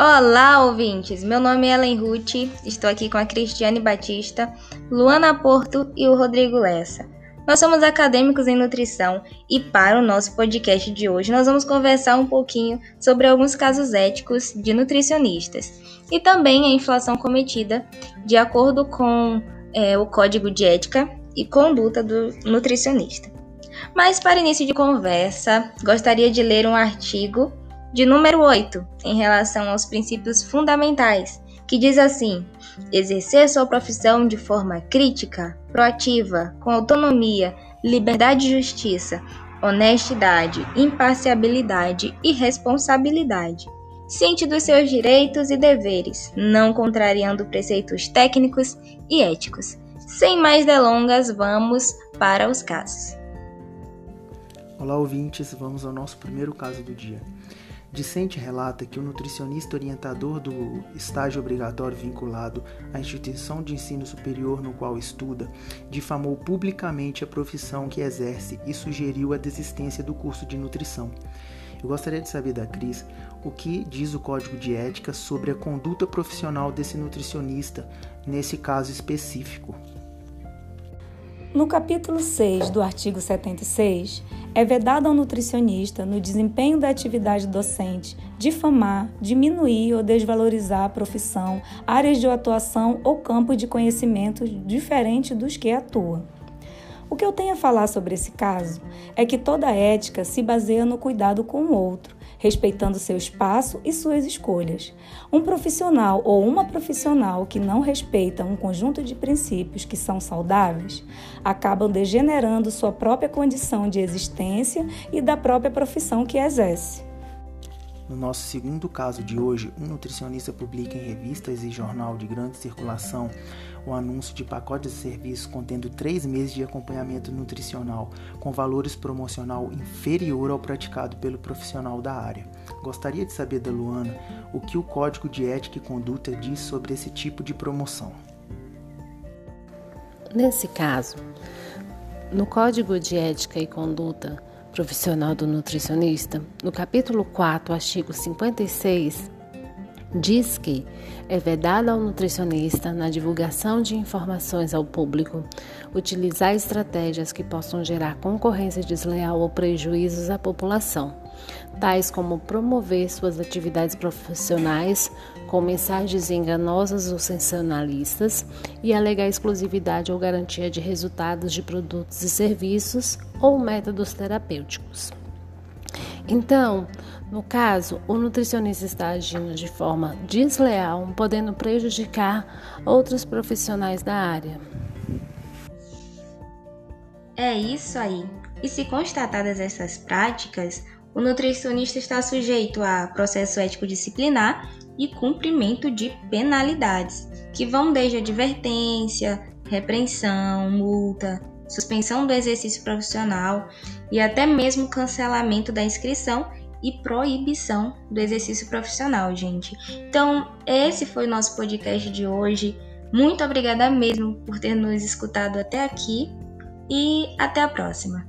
Olá, ouvintes! Meu nome é Ellen Ruth, estou aqui com a Cristiane Batista, Luana Porto e o Rodrigo Lessa. Nós somos acadêmicos em nutrição e para o nosso podcast de hoje nós vamos conversar um pouquinho sobre alguns casos éticos de nutricionistas e também a inflação cometida de acordo com é, o Código de Ética e Conduta do Nutricionista. Mas para início de conversa, gostaria de ler um artigo de número 8, em relação aos princípios fundamentais, que diz assim: exercer sua profissão de forma crítica, proativa, com autonomia, liberdade e justiça, honestidade, imparcialidade e responsabilidade. Ciente dos seus direitos e deveres, não contrariando preceitos técnicos e éticos. Sem mais delongas, vamos para os casos. Olá, ouvintes, vamos ao nosso primeiro caso do dia. Dicente relata que o nutricionista orientador do estágio obrigatório vinculado à instituição de ensino superior no qual estuda difamou publicamente a profissão que exerce e sugeriu a desistência do curso de nutrição. Eu gostaria de saber da Cris o que diz o Código de Ética sobre a conduta profissional desse nutricionista nesse caso específico. No capítulo 6 do artigo 76, é vedado ao nutricionista, no desempenho da atividade docente, difamar, diminuir ou desvalorizar a profissão, áreas de atuação ou campo de conhecimento diferente dos que atua. O que eu tenho a falar sobre esse caso é que toda ética se baseia no cuidado com o outro, respeitando seu espaço e suas escolhas. Um profissional ou uma profissional que não respeita um conjunto de princípios que são saudáveis acabam degenerando sua própria condição de existência e da própria profissão que exerce. No nosso segundo caso de hoje, um nutricionista publica em revistas e jornal de grande circulação o anúncio de pacotes de serviços contendo três meses de acompanhamento nutricional, com valores promocional inferior ao praticado pelo profissional da área. Gostaria de saber da Luana o que o Código de Ética e Conduta diz sobre esse tipo de promoção. Nesse caso, no Código de Ética e Conduta Profissional do Nutricionista, no capítulo 4, artigo 56, diz que é vedado ao nutricionista, na divulgação de informações ao público, utilizar estratégias que possam gerar concorrência desleal ou prejuízos à população, tais como promover suas atividades profissionais com mensagens enganosas ou sensacionalistas e alegar exclusividade ou garantia de resultados de produtos e serviços ou métodos terapêuticos. Então, no caso, o nutricionista está agindo de forma desleal, podendo prejudicar outros profissionais da área. É isso aí. E se constatadas essas práticas, o nutricionista está sujeito a processo ético disciplinar e cumprimento de penalidades, que vão desde advertência, repreensão, multa, suspensão do exercício profissional e até mesmo cancelamento da inscrição e proibição do exercício profissional, gente. Então, esse foi o nosso podcast de hoje. Muito obrigada mesmo por ter nos escutado até aqui e até a próxima.